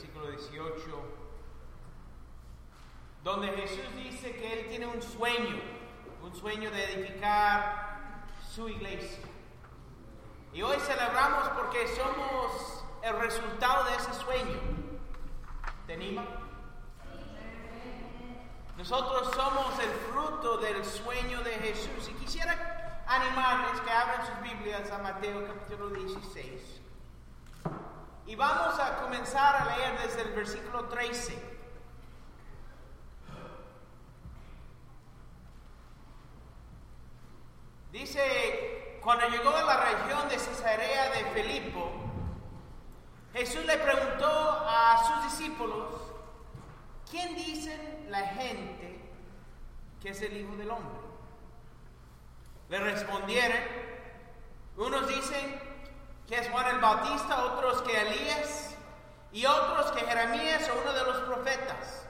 versículo 18, donde Jesús dice que Él tiene un sueño, un sueño de edificar su iglesia. Y hoy celebramos porque somos el resultado de ese sueño. ¿Te anima? Nosotros somos el fruto del sueño de Jesús. Y quisiera animarles que abran sus Biblias a Mateo capítulo 16. Y vamos a comenzar a leer desde el versículo 13. Dice, cuando llegó a la región de Cesarea de Filipo, Jesús le preguntó a sus discípulos, ¿quién dicen la gente que es el Hijo del Hombre? Le respondieron, unos dicen que es Juan el Bautista, otros que Elías y otros que Jeremías o uno de los profetas.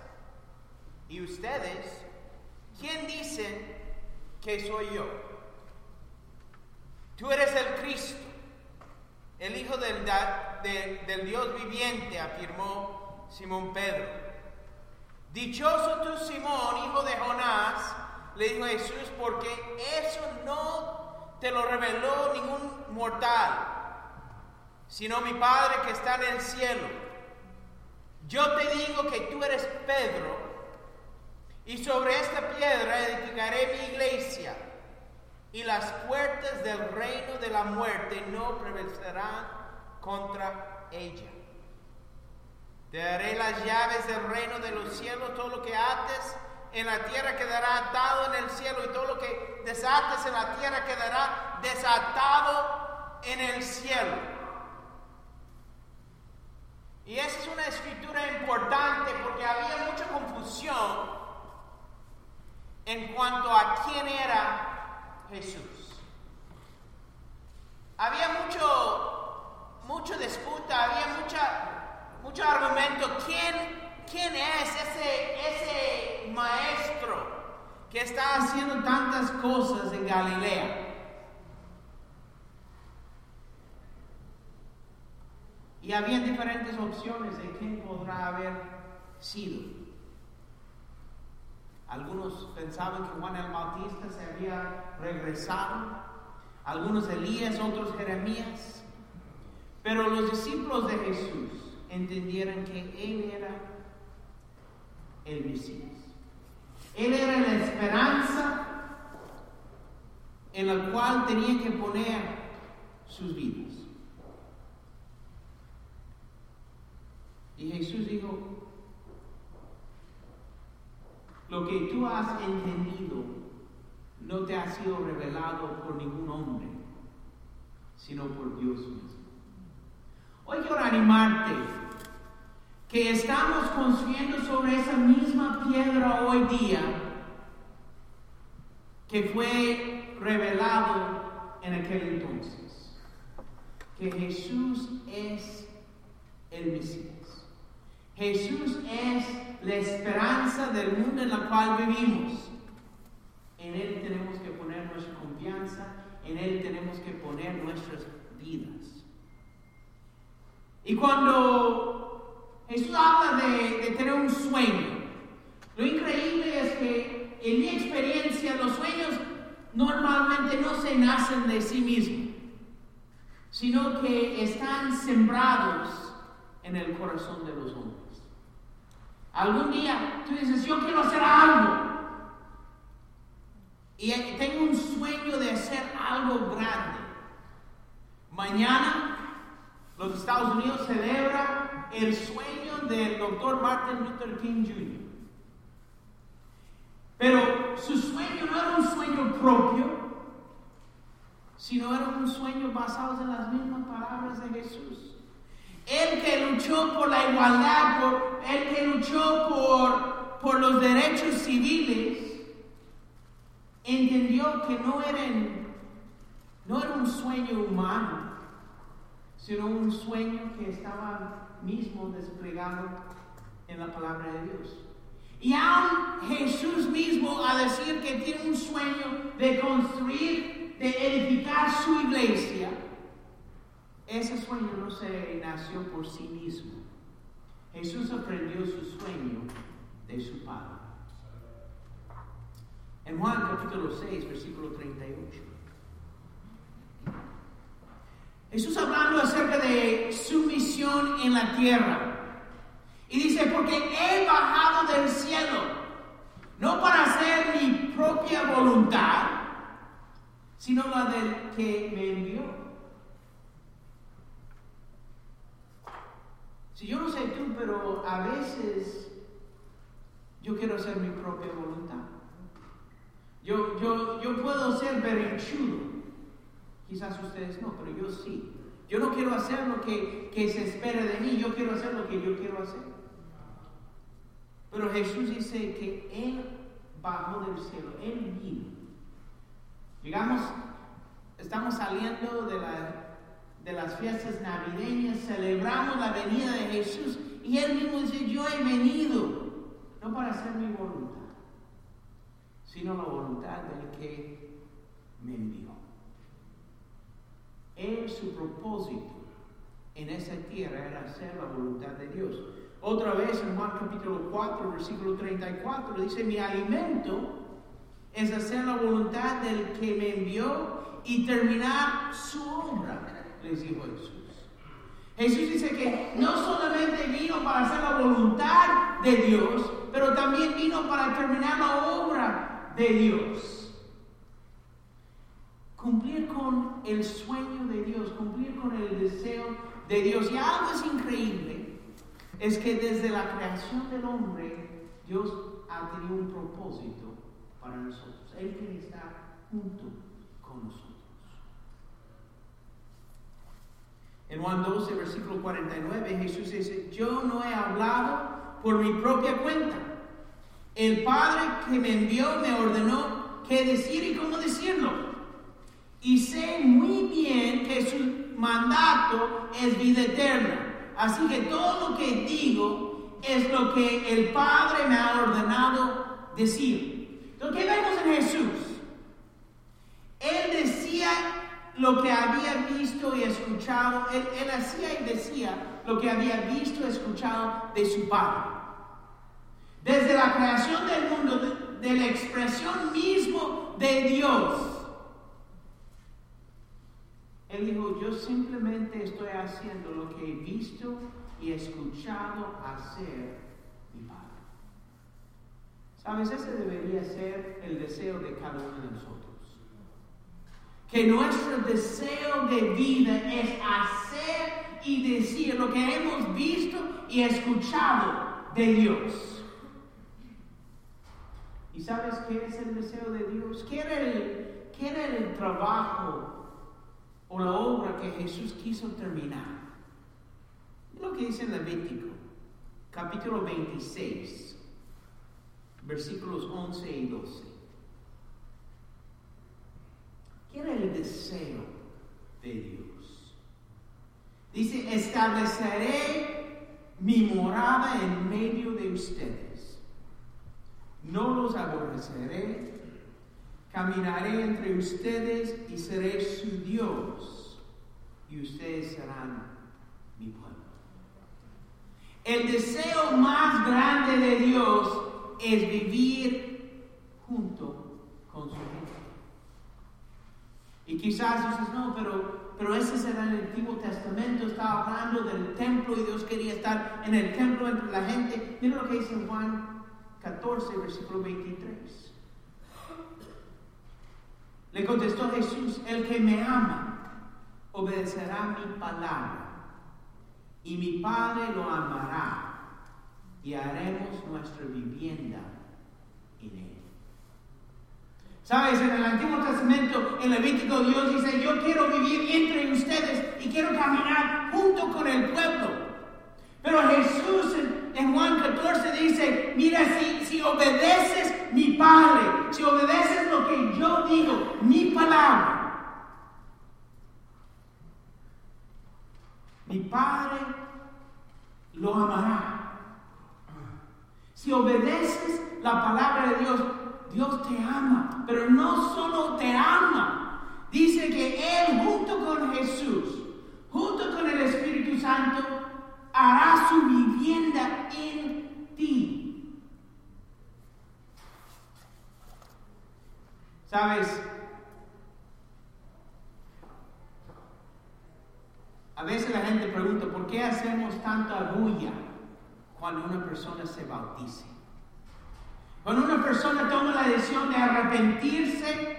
¿Y ustedes quién dicen que soy yo? Tú eres el Cristo, el Hijo del, del Dios viviente, afirmó Simón Pedro. Dichoso tú, Simón, hijo de Jonás, le dijo Jesús, porque eso no te lo reveló ningún mortal, sino mi Padre que está en el cielo. Yo te digo que tú eres Pedro, y sobre esta piedra edificaré mi iglesia y las puertas del reino de la muerte no prevalecerán contra ella. Te daré las llaves del reino de los cielos, todo lo que ates en la tierra quedará atado en el cielo y todo lo que desates en la tierra quedará desatado en el cielo. Y esa es una escritura importante porque había mucha confusión en cuanto a quién era Jesús. Había mucho, mucho disputa, había mucha, mucho argumento. ¿Quién, quién es ese, ese maestro que está haciendo tantas cosas en Galilea? Y había diferentes opciones de quién podrá haber sido. Algunos pensaban que Juan el Bautista se había regresado, algunos Elías, otros Jeremías. Pero los discípulos de Jesús entendieron que Él era el Mesías. Él era la esperanza en la cual tenían que poner sus vidas. Y Jesús dijo, lo que tú has entendido no te ha sido revelado por ningún hombre, sino por Dios mismo. Hoy quiero animarte que estamos construyendo sobre esa misma piedra hoy día que fue revelado en aquel entonces. Que Jesús es el Mesías. Jesús es la esperanza del mundo en el cual vivimos. En Él tenemos que poner nuestra confianza, en Él tenemos que poner nuestras vidas. Y cuando Jesús habla de, de tener un sueño, lo increíble es que en mi experiencia los sueños normalmente no se nacen de sí mismos, sino que están sembrados en el corazón de los hombres. Algún día tú dices, yo quiero hacer algo. Y tengo un sueño de hacer algo grande. Mañana los Estados Unidos celebra el sueño del doctor Martin Luther King Jr. Pero su sueño no era un sueño propio, sino era un sueño basado en las mismas palabras de Jesús. El que luchó por la igualdad, el que luchó por, por los derechos civiles, entendió que no, eran, no era un sueño humano, sino un sueño que estaba mismo desplegado en la palabra de Dios. Y aún Jesús mismo a decir que tiene un sueño de construir, de edificar su iglesia, ese sueño no se nació por sí mismo, Jesús aprendió su sueño de su Padre. En Juan capítulo 6, versículo 38. Jesús hablando acerca de su misión en la tierra. Y dice, porque he bajado del cielo, no para hacer mi propia voluntad, sino la del que me envió. Si yo no sé tú, pero a veces yo quiero hacer mi propia voluntad. Yo, yo, yo puedo ser berrinchudo. Quizás ustedes no, pero yo sí. Yo no quiero hacer lo que, que se espera de mí, yo quiero hacer lo que yo quiero hacer. Pero Jesús dice que Él bajó del cielo, Él vino. Llegamos, estamos saliendo de, la, de las fiestas navideñas, celebramos la venida de Jesús y Él mismo dice, yo he venido, no para hacer mi voluntad, sino la voluntad del que me envió. Él, su propósito en esa tierra era hacer la voluntad de Dios. Otra vez en Juan capítulo 4, versículo 34, dice, mi alimento es hacer la voluntad del que me envió y terminar su obra, les dijo Jesús. Jesús dice que no solamente vino para hacer la voluntad de Dios, pero también vino para terminar la obra de Dios. Cumplir con el sueño de Dios, cumplir con el deseo de Dios. Y algo es increíble, es que desde la creación del hombre, Dios ha tenido un propósito para nosotros. Él quiere estar junto con nosotros. En Juan 12, versículo 49, Jesús dice, yo no he hablado por mi propia cuenta. El Padre que me envió me ordenó qué decir y cómo decirlo. Y sé muy bien que su mandato es vida eterna. Así que todo lo que digo es lo que el Padre me ha ordenado decir. Lo que vemos en Jesús, Él decía lo que había visto y escuchado, él, hacía y decía lo que había visto y escuchado de su Padre. Desde la creación del mundo, de, de la expresión mismo de Dios, él dijo, yo simplemente estoy haciendo lo que he visto y escuchado hacer mi Padre. ¿Sabes? Ese debería ser el deseo de cada uno de nosotros. Que nuestro deseo de vida es hacer y decir lo que hemos visto y escuchado de Dios. ¿Y sabes qué es el deseo de Dios? ¿Qué era el, qué el trabajo o la obra que Jesús quiso terminar. Lo que dice en Levítico, capítulo 26, versículos 11 y 12. ¿Qué era el deseo de Dios? Dice, estableceré mi morada en medio de ustedes. No los aborreceré Caminaré entre ustedes y seré su Dios, y ustedes serán mi pueblo. El deseo más grande de Dios es vivir junto con su gente. Y quizás dices, no, pero, pero ese en el Antiguo Testamento, estaba hablando del templo y Dios quería estar en el templo entre la gente. Mira lo que dice Juan 14, versículo 23. Le contestó Jesús, el que me ama obedecerá mi palabra y mi Padre lo amará y haremos nuestra vivienda en él. Sabes, en el Antiguo Testamento, en Levítico, Dios dice, yo quiero vivir entre ustedes y quiero caminar junto con el pueblo. Pero Jesús en, Juan 14 dice, mira, si, si obedeces mi Padre, si obedeces lo que yo digo, mi palabra, mi Padre lo amará. Si obedeces la palabra de Dios, Dios te ama, pero no solo te ama. Dice que Él junto con Jesús, junto con el Espíritu Santo, hará su vivienda en ti. ¿Sabes? A veces la gente pregunta, ¿por qué hacemos tanta bulla cuando una persona se bautiza? Cuando una persona toma la decisión de arrepentirse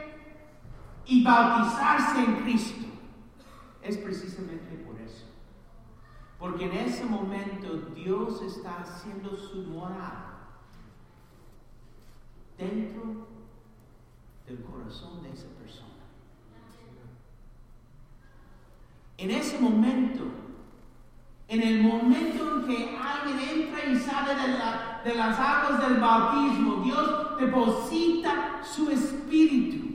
y bautizarse en Cristo, es precisamente por eso. Porque en ese momento Dios está haciendo su morada dentro del corazón de esa persona. En ese momento, en el momento en que alguien entra y sale de, de las aguas del bautismo, Dios deposita su espíritu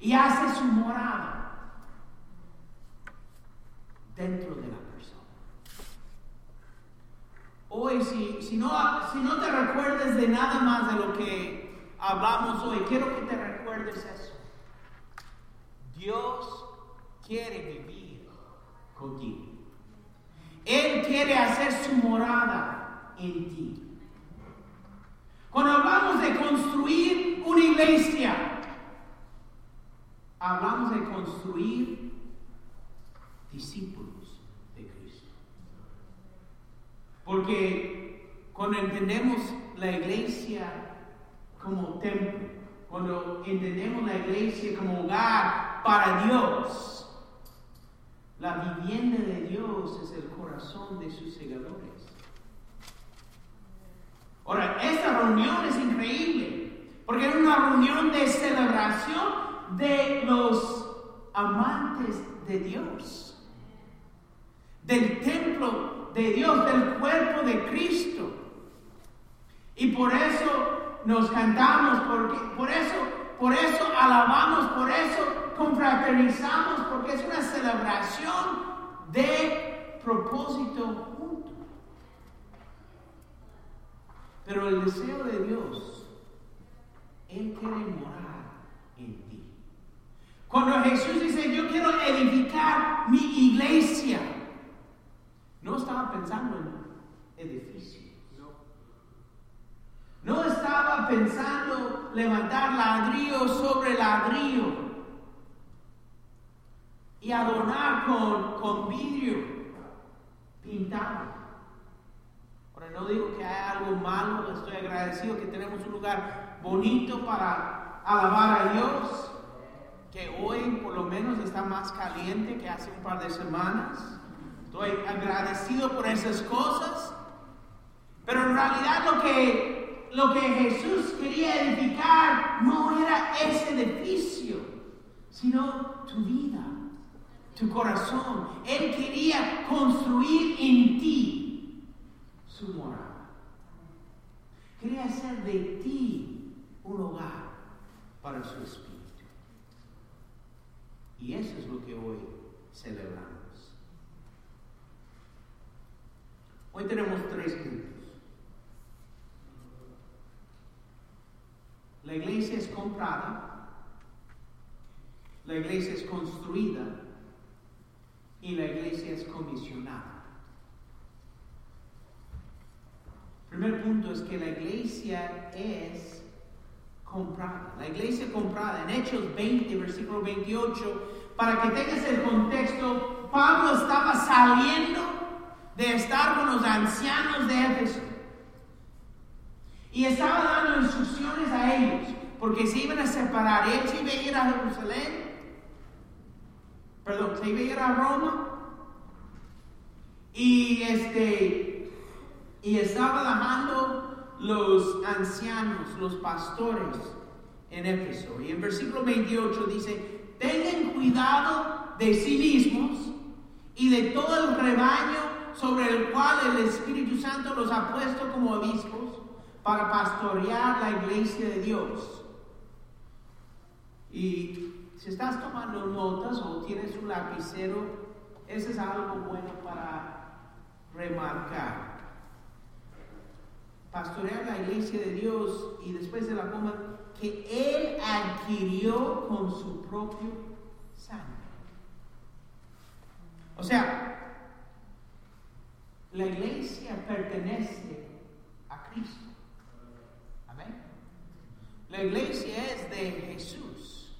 y hace su morada dentro de la persona. Hoy, si, si, no, si no te recuerdes de nada más de lo que hablamos hoy, quiero que te recuerdes eso. Dios quiere vivir contigo. Él quiere hacer su morada en ti. Cuando hablamos de construir una iglesia, hablamos de construir discípulos de Cristo. Porque cuando entendemos la iglesia como templo, cuando entendemos la iglesia como hogar para Dios, la vivienda de Dios es el corazón de sus segadores. Ahora, esta reunión es increíble, porque es una reunión de celebración de los amantes de Dios, del templo de Dios, del cuerpo de Cristo. Y por eso nos cantamos, por eso, por eso alabamos, por eso confraternizamos porque es una celebración de propósito junto. Pero el deseo de Dios, Él quiere morar en ti. Cuando Jesús dice, yo quiero edificar mi iglesia, no estaba pensando en edificio. No estaba pensando levantar ladrillo sobre ladrillo y adornar con, con vidrio pintado. No digo que hay algo malo, estoy agradecido que tenemos un lugar bonito para alabar a Dios, que hoy por lo menos está más caliente que hace un par de semanas. Estoy agradecido por esas cosas, pero en realidad lo que, lo que Jesús quería edificar no era ese edificio, sino tu vida tu corazón. Él quería construir en ti su morada. Quería hacer de ti un hogar para su espíritu. Y eso es lo que hoy celebramos. Hoy tenemos tres puntos. La iglesia es comprada, la iglesia es construida y la iglesia es comisionada. Primer punto es que la iglesia es comprada. La iglesia comprada en Hechos 20, versículo 28, para que tengas el contexto, Pablo estaba saliendo de estar con los ancianos de Éfeso y estaba dando instrucciones a ellos, porque se iban a separar. Él se iba a ir a Jerusalén perdón, se iba a ir a Roma y este y estaba dejando los ancianos, los pastores en Éfeso. Y en versículo 28 dice, tengan cuidado de sí mismos y de todo el rebaño sobre el cual el Espíritu Santo los ha puesto como obispos para pastorear la iglesia de Dios. Y si estás tomando notas o tienes un lapicero, ese es algo bueno para remarcar. Pastorear la iglesia de Dios y después de la coma que Él adquirió con su propio sangre. O sea, la iglesia pertenece a Cristo. Amén. La iglesia es de Jesús.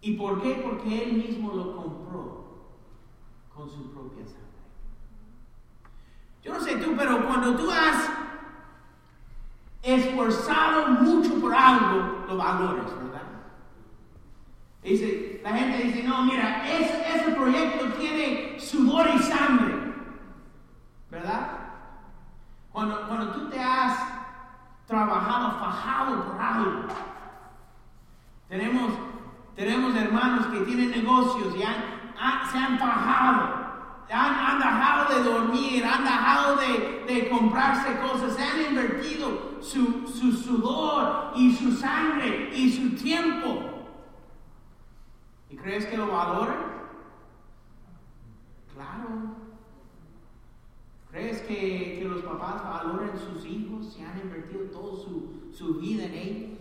¿Y por qué? Porque Él mismo lo compró con su propia sangre. Yo no sé tú, pero cuando tú has esforzado mucho por algo, lo valores, ¿verdad? Dice, la gente dice, no, mira, ese, ese proyecto tiene sudor y sangre, ¿verdad? Cuando, cuando tú te has trabajado, fajado por algo, tenemos, tenemos hermanos que tienen negocios y se han fajado han, dejado de dormir, han dejado de, comprarse cosas, se han invertido su, su sudor y su sangre y su tiempo. ¿Y crees que lo valoran? Claro. ¿Crees que, que, los papás valoran sus hijos y han invertido toda su, su vida en ellos?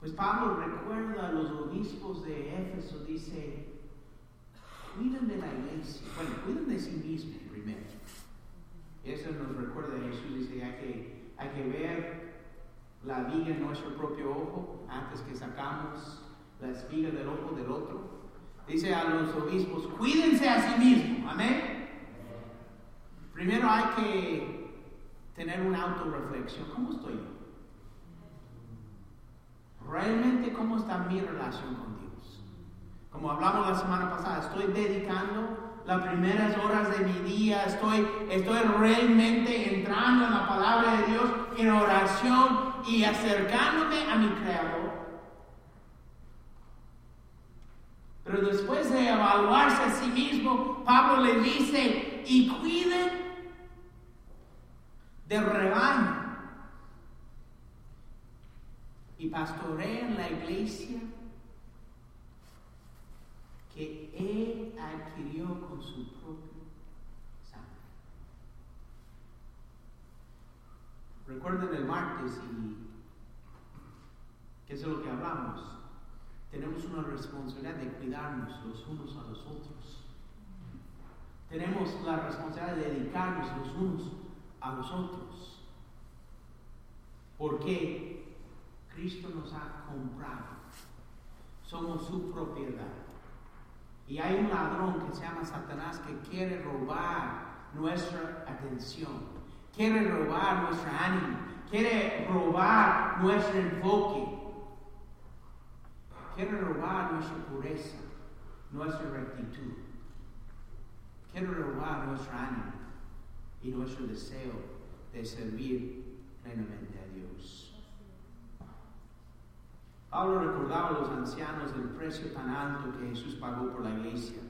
Pues Pablo recuerda a los obispos de Éfeso, dice, cuiden de la iglesia. Bueno, cuiden de sí mismos primero. Eso nos recuerda Jesús, dice, hay que, hay que ver la viga en nuestro propio ojo antes que sacamos la espiga del ojo del otro. Dice a los obispos, cuídense a sí mismos. Amén. Primero hay que tener una autorreflexión. ¿Cómo estoy yo? ¿Realmente cómo está mi relación con? Como hablamos la semana pasada, estoy dedicando las primeras horas de mi día, estoy, estoy realmente entrando en la palabra de Dios en oración y acercándome a mi Creador. Pero después de evaluarse a sí mismo, Pablo le dice, y cuiden del rebaño y pastoreen la iglesia que Él adquirió con su propio sangre. Recuerden el martes y qué es lo que hablamos. Tenemos una responsabilidad de cuidarnos los unos a los otros. Tenemos la responsabilidad de dedicarnos los unos a los otros. Porque Cristo nos ha comprado. Somos su propiedad. Y hay un ladrón que se llama Satanás que quiere robar nuestra atención, quiere robar nuestro ánimo, quiere robar nuestro enfoque, quiere robar nuestra pureza, nuestra rectitud, quiere robar nuestro ánimo y nuestro deseo de servir plenamente a Dios. Pablo recordaba a los ancianos del precio tan alto que Jesús pagó por la iglesia.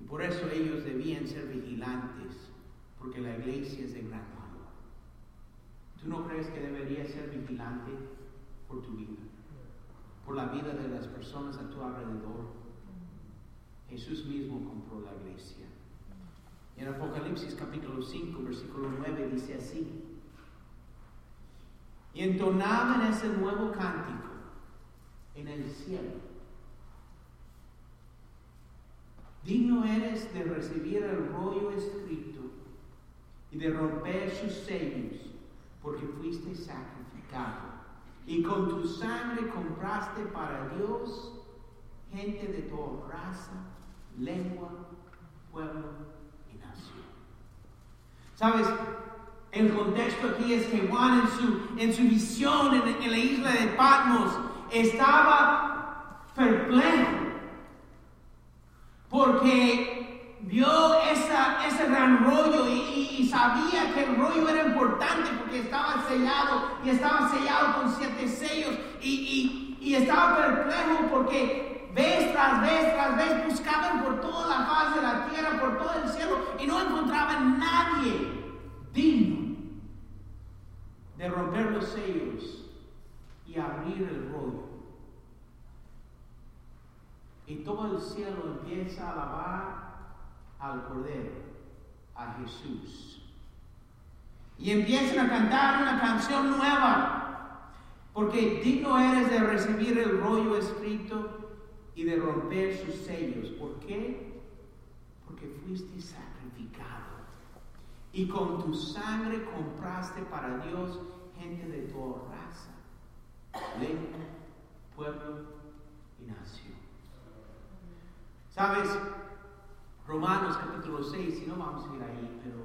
Y por eso ellos debían ser vigilantes, porque la iglesia es de gran valor. ¿Tú no crees que deberías ser vigilante por tu vida? Por la vida de las personas a tu alrededor. Jesús mismo compró la iglesia. En Apocalipsis capítulo 5, versículo 9 dice así y entonaban ese nuevo cántico en el cielo. Digno eres de recibir el rollo escrito y de romper sus sellos, porque fuiste sacrificado. Y con tu sangre compraste para Dios gente de toda raza, lengua, pueblo y nación. ¿Sabes? El contexto aquí es que Juan en su, en su visión en, la isla de Patmos estaba perplejo porque vio esa, ese gran rollo y, sabía que el rollo era importante porque estaba sellado y estaba sellado con siete sellos y, y estaba perplejo porque vez tras vez tras vez buscaban por toda la faz de la tierra, por todo el cielo y no encontraban nadie digno de romper los sellos y abrir el rollo. Y todo el cielo empieza a alabar al Cordero, a Jesús. Y empiezan a cantar una canción nueva, porque digno eres de recibir el rollo escrito y de romper sus sellos. ¿Por qué? Porque fuiste sacrificado Y con tu sangre compraste para Dios gente de toda raza, lengua, pueblo y nación. ¿Sabes? Romanos capítulo 6, si no vamos a ir ahí, pero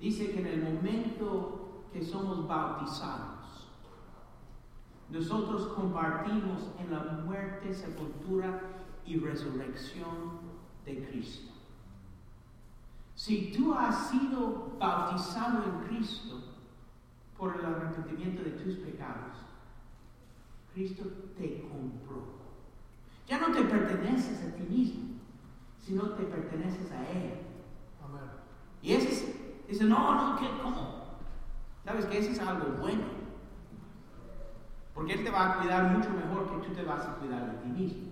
dice que en el momento que somos bautizados, nosotros compartimos en la muerte, sepultura y resurrección de Cristo. Si tú has sido bautizado en Cristo por el arrepentimiento de tus pecados, Cristo te compró. Ya no te perteneces a ti mismo, sino te perteneces a Él. Y ese es, dice, no, no, ¿qué, ¿cómo? ¿Sabes que ese es algo bueno? Porque Él te va a cuidar mucho mejor que tú te vas a cuidar de ti mismo.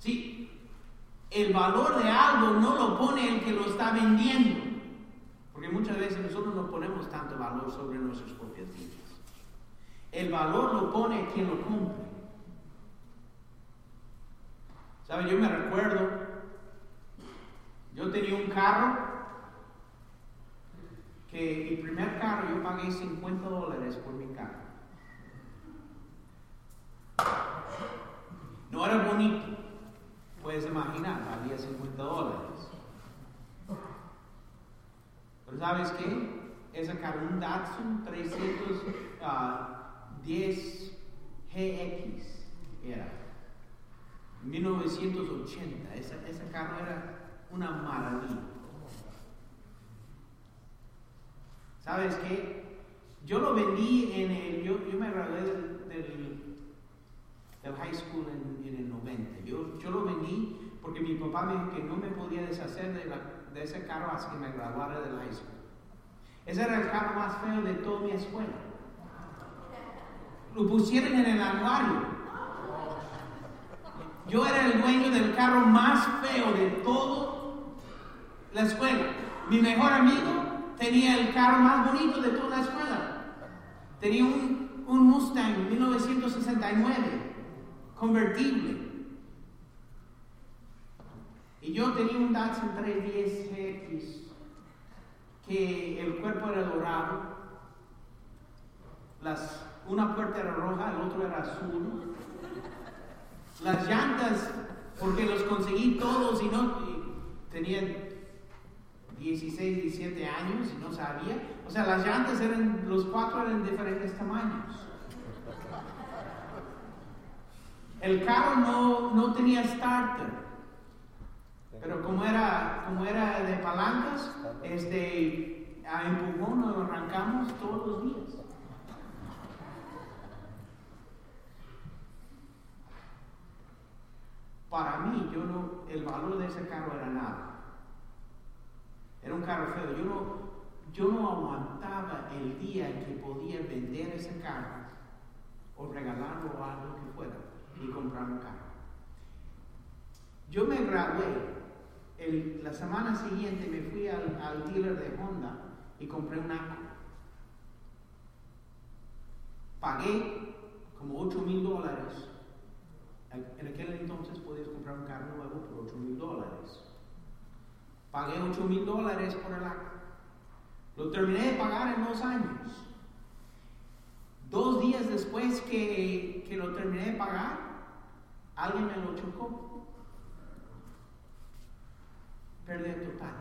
Sí, el valor de algo no lo pone el que lo está vendiendo. Porque muchas veces nosotros no ponemos tanto valor sobre nuestras propias vidas. El valor lo pone quien lo compra. ¿Sabe? Yo me recuerdo, yo tenía un carro que mi primer carro yo pagué 50 dólares por mi carro. No era bonito, puedes imaginar, valía 50 dólares. Pero ¿sabes qué? Ese carro, un Datsun 310 GX era. 1980, esa, ese carro era una maravilla. ¿Sabes qué? Yo lo vendí en el, yo, yo me gradué del, del, high school en, en, el 90. Yo, yo lo porque mi papá me dijo que no me podía deshacer de, la, de ese carro hasta que me graduara del high school. Ese era el carro más feo de toda mi escuela. Lo pusieron en el anuario. Yo era el dueño del carro más feo de toda la escuela. Mi mejor amigo tenía el carro más bonito de toda la escuela. Tenía un Mustang 1969 convertible. Y yo tenía un Datsun 310 GX que el cuerpo era dorado, una puerta era roja, el otro era azul. Las llantas, porque los conseguí todos y no tenían 16, 17 años y no sabía. O sea, las llantas eran, los cuatro eran diferentes tamaños. El carro no, no tenía starter. Pero como era, como era de palancas, este, a empujón lo arrancamos todos los días. Para mí, yo no, el valor de ese carro era nada. Era un carro feo. Yo no, yo no aguantaba el día en que podía vender ese carro o regalarlo o algo que fuera y comprar un carro. Yo me gradué. La semana siguiente me fui al, al dealer de Honda y compré un Acura. Pagué como 8 mil dólares en aquel entonces podías comprar un carro nuevo por 8 mil dólares. Pagué 8 mil dólares por el acto. Lo terminé de pagar en dos años. Dos días después que, que lo terminé de pagar, alguien me lo chocó. Pérdida total.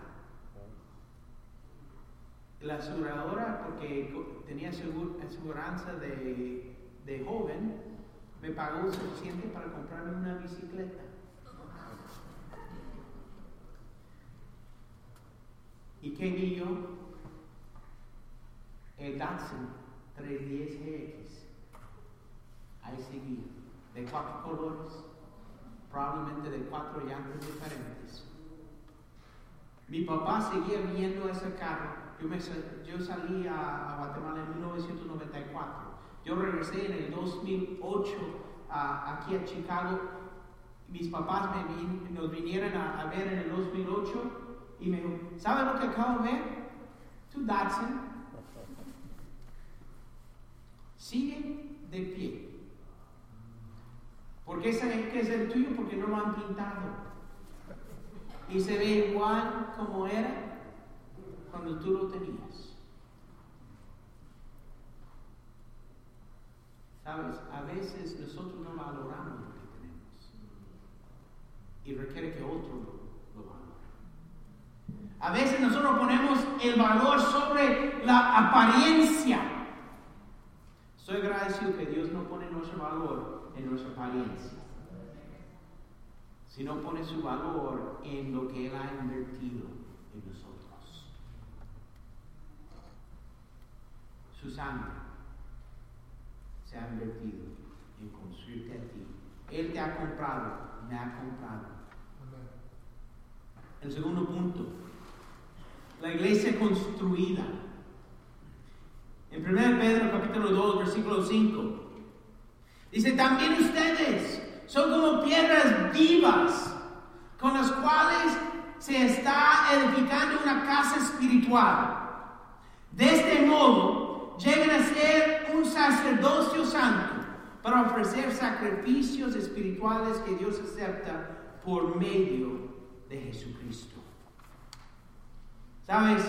La aseguradora, porque tenía aseguranza de, de joven, me pagó suficiente para comprarme una bicicleta. ¿Y qué vi yo? El Datsun 310GX. Ahí seguía, de cuatro colores, probablemente de cuatro llantas diferentes. Mi papá seguía viendo ese carro. Yo, me, yo salí a, Guatemala en 1994 yo regresé en el 2008 aquí a Chicago. Mis papás nos vinieron a, ver en el 2008 y me dijo, ¿sabes lo que acabo de ver? Tu Datsun. Sigue de pie. ¿Por qué saben que es el tuyo? Porque no lo han pintado. Y se ve igual como era. cuando tú lo tenías. Sabes, a veces nosotros no valoramos lo que tenemos y requiere que otro lo, lo valore. A veces nosotros ponemos el valor sobre la apariencia. Soy agradecido que Dios no pone nuestro valor en nuestra apariencia, sino pone su valor en lo que Él ha invertido en nosotros. Su sangre se ha invertido en construirte a ti. Él te ha comprado, me ha comprado. El segundo punto, la iglesia construida. En 1 Pedro capítulo 2, versículo 5, dice, también ustedes son como piedras vivas con las cuales se está edificando una casa espiritual. De este modo, llegan a ser un sacerdocio santo para ofrecer sacrificios espirituales que Dios acepta por medio de Jesucristo. ¿Sabes?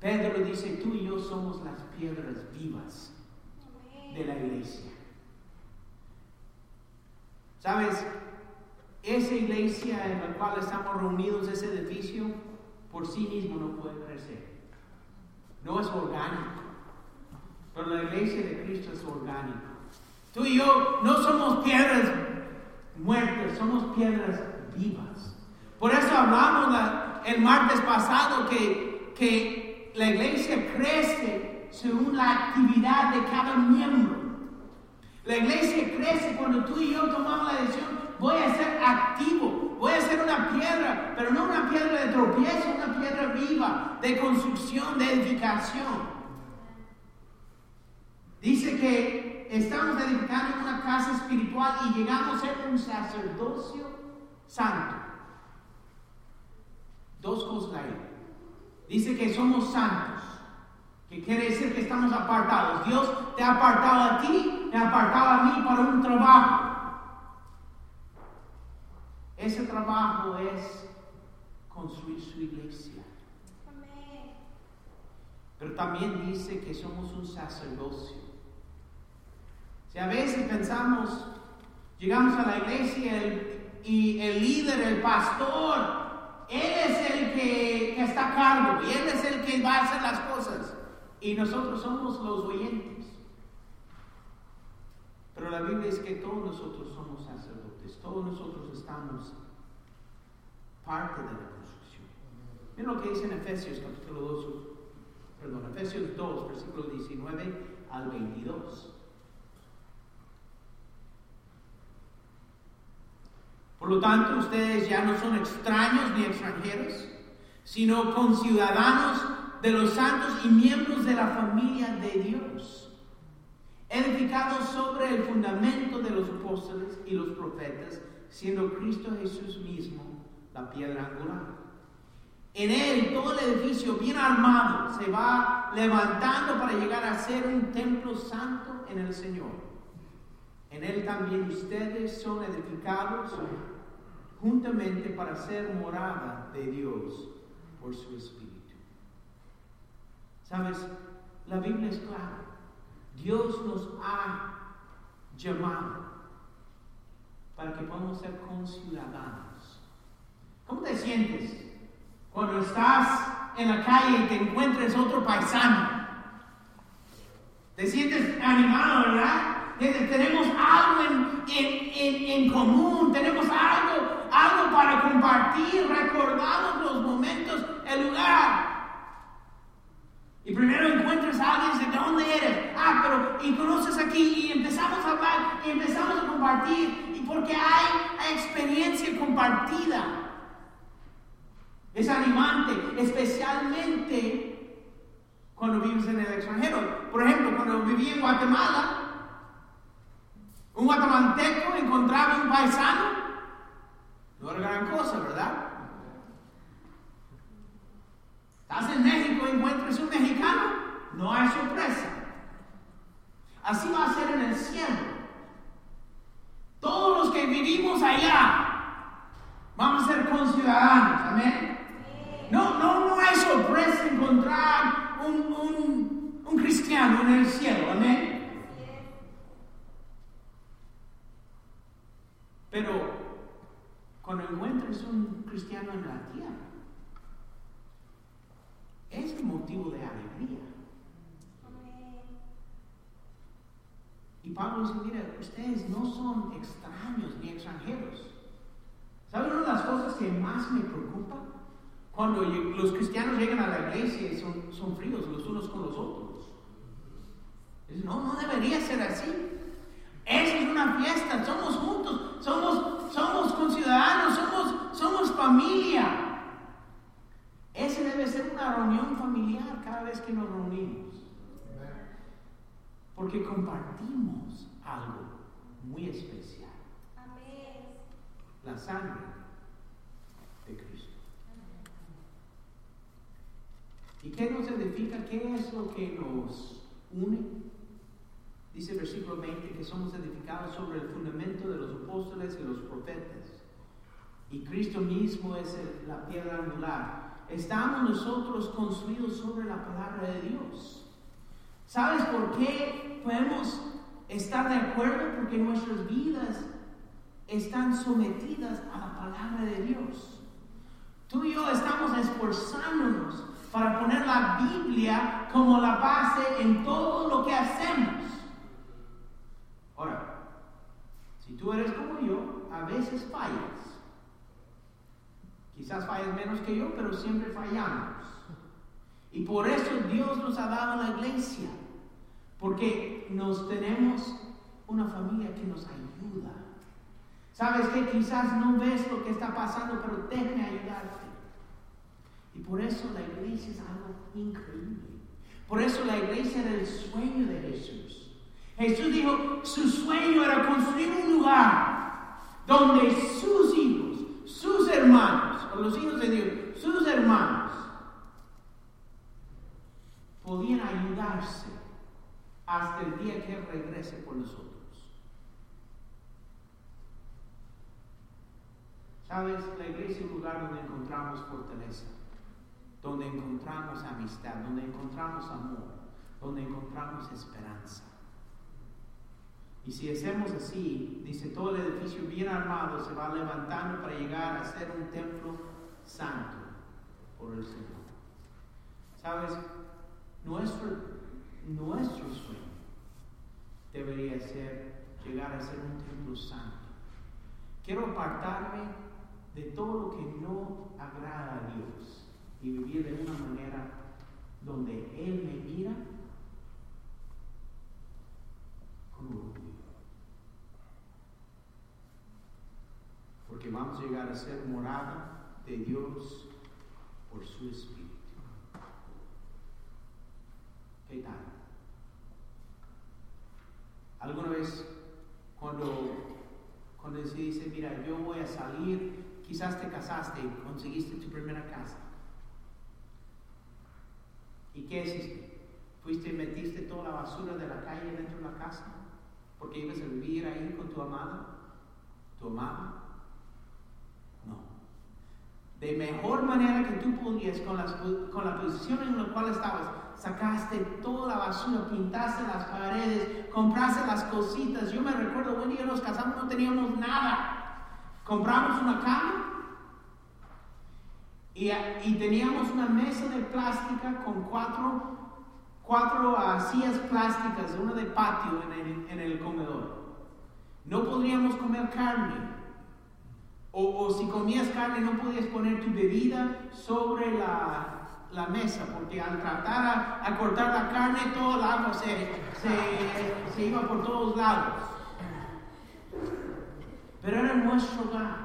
Pedro dice, tú y yo somos las piedras vivas de la iglesia. ¿Sabes? Esa iglesia en la cual estamos reunidos, ese edificio, por sí mismo no puede crecer. No es orgánico. Pero la iglesia de Cristo es orgánica. Tú y yo no somos piedras muertas, somos piedras vivas. Por eso hablamos el martes pasado que, que la iglesia crece según la actividad de cada miembro. La iglesia crece cuando tú y yo tomamos la decisión, voy a ser activo, voy a ser una piedra, pero no una piedra de tropiezo, una piedra viva, de construcción, de edificación. Dice que estamos edificando una casa espiritual y llegamos a ser un sacerdocio santo. Dos cosas ahí. Dice que somos santos, que quiere decir que estamos apartados. Dios te ha apartado a ti, me ha apartado a mí para un trabajo. Ese trabajo es construir su iglesia. Pero también dice que somos un sacerdocio. Si a veces pensamos, llegamos a la iglesia y el líder, el pastor, él es el que, está a cargo y él es el que va a hacer las cosas. Y nosotros somos los oyentes. Pero la Biblia es que todos nosotros somos sacerdotes, todos nosotros estamos parte de la construcción. Miren lo que dice en Efesios capítulo 2, perdón, Efesios 2, versículo 19 al 22. Por lo tanto, ustedes ya no son extraños ni extranjeros, sino conciudadanos de los santos y miembros de la familia de Dios, edificados sobre el fundamento de los apóstoles y los profetas, siendo Cristo Jesús mismo la piedra angular. En él todo el edificio bien armado se va levantando para llegar a ser un templo santo en el Señor. En él también ustedes son edificados juntamente para ser morada de Dios por su Espíritu. ¿Sabes? La Biblia es clara. Dios nos ha llamado para que podamos ser conciudadanos. ¿Cómo te sientes cuando estás en la calle y te encuentres otro paisano? ¿Te sientes animado, verdad? tenemos algo en, común, tenemos algo, algo para compartir, recordamos los momentos, el lugar. Y primero encuentras a alguien ¿de dónde eres? Ah, pero, y conoces aquí, y empezamos a hablar, y empezamos a compartir, y porque hay, hay experiencia compartida. Es animante, especialmente cuando vives en el extranjero. Por ejemplo, cuando viví en Guatemala, un guatemalteco encontraba un paisano, no era gran cosa, ¿verdad? Estás en encuentres un mexicano, no hay sorpresa. Así va a ser en el cielo. Todos los que vivimos allá vamos a ser conciudadanos, amén. No, no, no hay sorpresa encontrar un, un, un cristiano en el cielo, amén. Pero cuando encuentres un cristiano en la tierra, es motivo de alegría. Y Pablo dice, mira, ustedes no son extraños ni extranjeros. ¿Saben una de las cosas que más me preocupa? Cuando los cristianos llegan a la iglesia y son, fríos los unos con los otros. no, no debería ser así. Esa es una fiesta, somos juntos, somos, somos conciudadanos, somos, somos familia. Ese debe ser una reunión familiar cada vez que nos reunimos. Porque compartimos algo muy especial. La sangre de Cristo. ¿Y qué nos edifica? ¿Qué es lo que nos une? Dice el versículo 20 que somos edificados sobre el fundamento de los apóstoles y los profetas. Y Cristo mismo es la piedra angular. Estamos nosotros construidos sobre la palabra de Dios. ¿Sabes por qué podemos estar de acuerdo? Porque nuestras vidas están sometidas a la palabra de Dios. Tú y yo estamos esforzándonos para poner la Biblia como la base en todo lo que hacemos. Ahora, si tú eres como yo, a veces fallas. Quizás fallas menos que yo, pero siempre fallamos. Y por eso Dios nos ha dado la iglesia. Porque nos tenemos una familia que nos ayuda. Sabes que quizás no ves lo que está pasando, pero déjame ayudarte. Y por eso la iglesia es algo increíble. Por eso la iglesia era el sueño de Jesús. Jesús dijo, su sueño era construir un lugar donde sus hijos, sus hermanos, o los hijos de Dios, sus hermanos, podían ayudarse hasta el día que regrese por nosotros. ¿Sabes? La iglesia es un lugar donde encontramos fortaleza, donde encontramos amistad, donde encontramos amor, donde encontramos esperanza. Y si hacemos así, dice, todo el edificio bien armado se va levantando para llegar a ser un templo santo por el Señor. ¿Sabes? Nuestro, nuestro sueño debería ser llegar a ser un templo santo. Quiero apartarme de todo lo que no agrada a Dios y vivir de una manera donde Él me mira con porque vamos a llegar a ser morada de Dios por su Espíritu. ¿Qué tal? ¿Alguna vez cuando, cuando dice, mira, yo voy a salir, quizás te casaste conseguiste tu primera casa? ¿Y qué hiciste? ¿Fuiste y metiste toda la basura de la calle dentro de la casa? Porque ibas a vivir ahí con tu amada, tu amada de mejor manera que tú podías con, con la posición en la cual estabas. Sacaste toda la basura, pintaste las paredes, compraste las cositas. Yo me recuerdo, un día nos casamos, no teníamos nada. Compramos una cama y, y teníamos una mesa de plástica con cuatro, cuatro uh, sillas plásticas, una de patio en el, en el comedor. No podríamos comer carne o, si comías carne no podías poner tu bebida sobre la, mesa, porque al tratar a, cortar la carne, todo el agua se, se, iba por todos lados. Pero era nuestro hogar.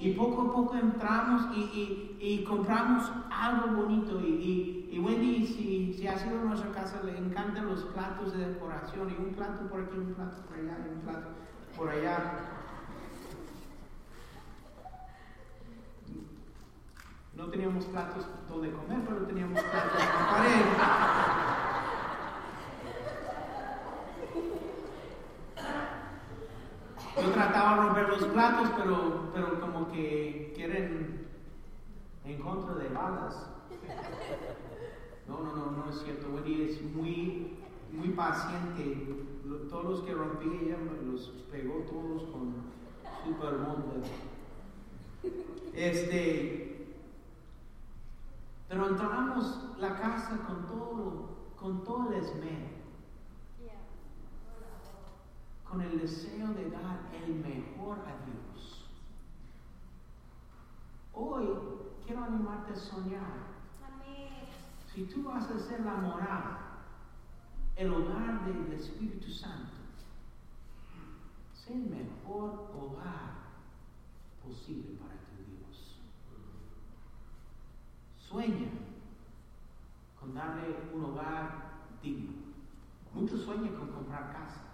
Y poco a poco entramos y, compramos algo bonito. Y, y, Wendy, si, si, ha sido en nuestra casa, le encantan los platos de decoración. Y un plato por aquí, un plato por allá, y un plato por allá. No teníamos platos donde comer, pero teníamos platos en pared. Yo trataba de romper los platos, pero, pero como que quieren en contra de balas. No, no, no, no es cierto. Wendy es muy, muy paciente. Todos los que rompí ella los pegó todos con super Este, pero entramos la casa con todo, con todo el esmero, con el deseo de dar el mejor a Dios. Hoy quiero animarte a soñar. Si tú vas a ser la morada, el hogar del Espíritu Santo, sé el mejor hogar posible para tu Dios. Sueña con darle un hogar digno. Muchos sueñan con comprar casa.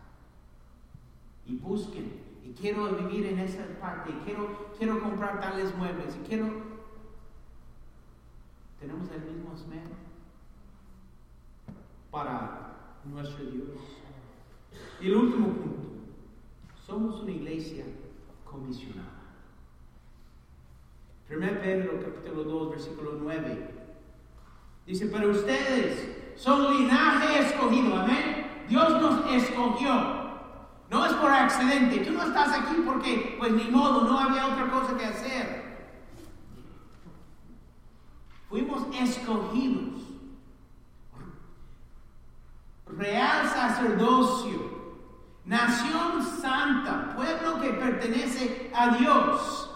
Y busquen. Y quiero vivir en esa parte. Y quiero, quiero comprar tales muebles. Y quiero... Tenemos el mismo esmero para nuestro Dios. Y el último punto. Somos una iglesia comisionada. 1 Pedro capítulo 2 versículo 9. Dice, pero ustedes son linaje escogido, amén. Dios nos escogió. No es por accidente. Tú no estás aquí porque, pues ni modo, no había otra cosa que hacer. Fuimos escogidos. Real sacerdocio. Nación santa. Pueblo que pertenece a Dios.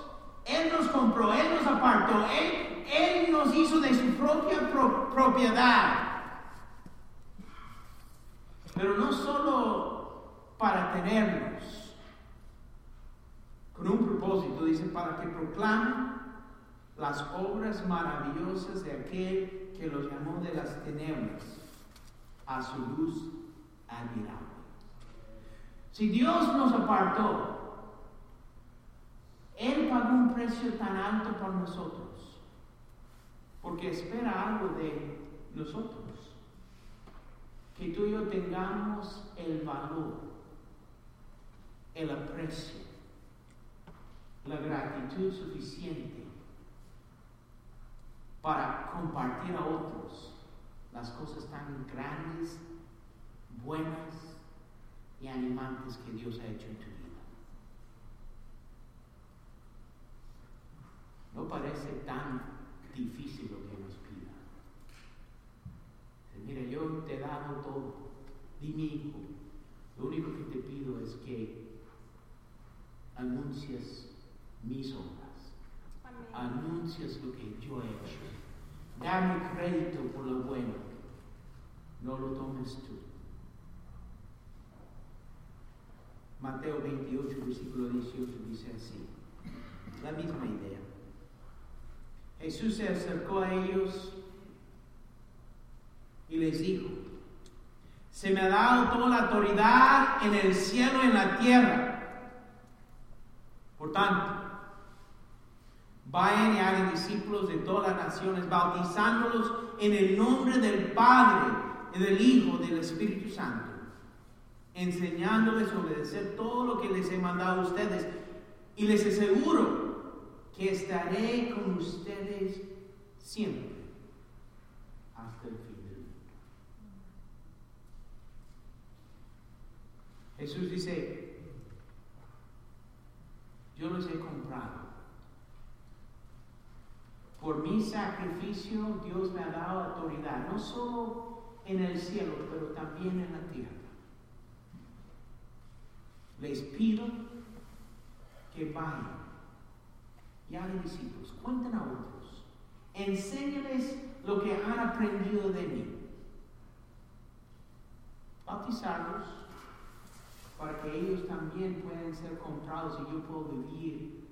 Él nos compró, Él nos apartó, Él, Él nos hizo de su propia propiedad. Pero no solo para tenernos, con un propósito, dice, para que proclamen las obras maravillosas de aquel que los llamó de las tinieblas a su luz admirable. Si Dios nos apartó, él pagó un precio tan alto por nosotros, porque espera algo de nosotros. Que tú y yo tengamos el valor, el aprecio, la gratitud suficiente para compartir a otros las cosas tan grandes, buenas y animantes que Dios ha hecho en tu vida. No parece tan difícil lo que nos pida. Mira, yo te he dado todo. Dime, hijo, lo único que te pido es que anuncies mis obras. Anuncies lo que yo he hecho. Dame crédito por lo bueno. No lo tomes tú. Mateo 28, versículo 18 dice así. La misma idea. Jesús se acercó a ellos y les dijo, se me ha dado toda la autoridad en el cielo y en la tierra. Por tanto, vayan y hagan discípulos de todas las naciones, bautizándolos en el nombre del Padre, y del Hijo, del Espíritu Santo, enseñándoles a obedecer todo lo que les he mandado a ustedes. Y les aseguro que estaré con ustedes siempre hasta el fin del mundo. Jesús dice, yo los he comprado. Por mi sacrificio Dios me ha dado autoridad, no solo en el cielo, pero también en la tierra. Les pido que vayan y hagan discípulos, cuenten a otros, enséñales lo que han aprendido de mí. Bautizarlos para que ellos también puedan ser comprados y yo puedo vivir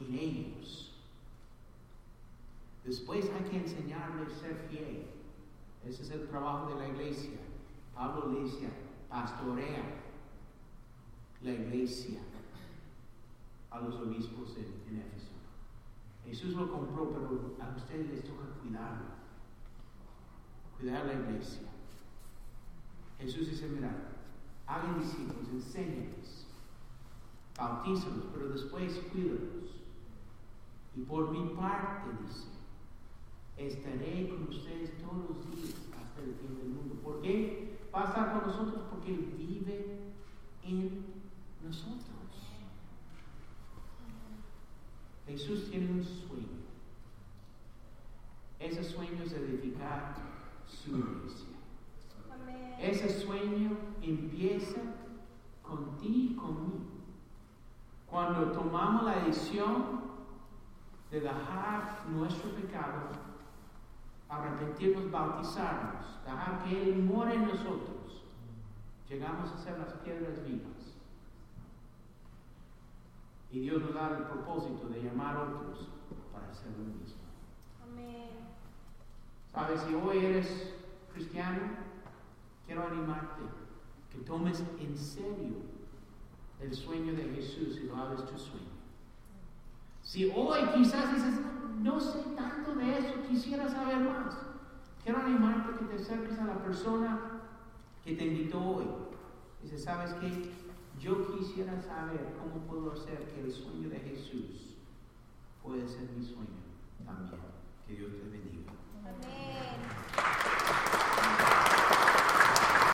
en ellos. Después hay que enseñarles a ser fiel. Ese es el trabajo de la iglesia. Pablo le decía, pastorea la iglesia a los obispos en, en Éfeso. Jesús lo compró, pero a ustedes les toca cuidarlo. Cuidar la iglesia. Jesús dice, mira, hagan discípulos, enséñenles, bautízalos, pero después cuídalos. Y por mi parte, dice, estaré con ustedes todos los días hasta el fin del mundo. ¿Por qué? Va a estar con nosotros porque Él vive en nosotros. Jesús tiene un sueño. Ese sueño es edificar su iglesia. Ese sueño empieza con ti y conmigo. Cuando tomamos la decisión de dejar nuestro pecado, arrepentirnos, bautizarnos, dejar que Él muera en nosotros, llegamos a ser las piedras vivas. Y Dios nos da el propósito de llamar a otros para hacer lo mismo. Amén. ¿Sabes? Si hoy eres cristiano, quiero animarte que tomes en serio el sueño de Jesús y lo hagas tu sueño. Si hoy quizás dices, no sé tanto de eso, quisiera saber más, quiero animarte que te acerques a la persona que te invitó hoy. Dice, ¿sabes qué? Yo quisiera saber cómo puedo hacer que el sueño de Jesús pueda ser mi sueño también. Que Dios te bendiga. Amén.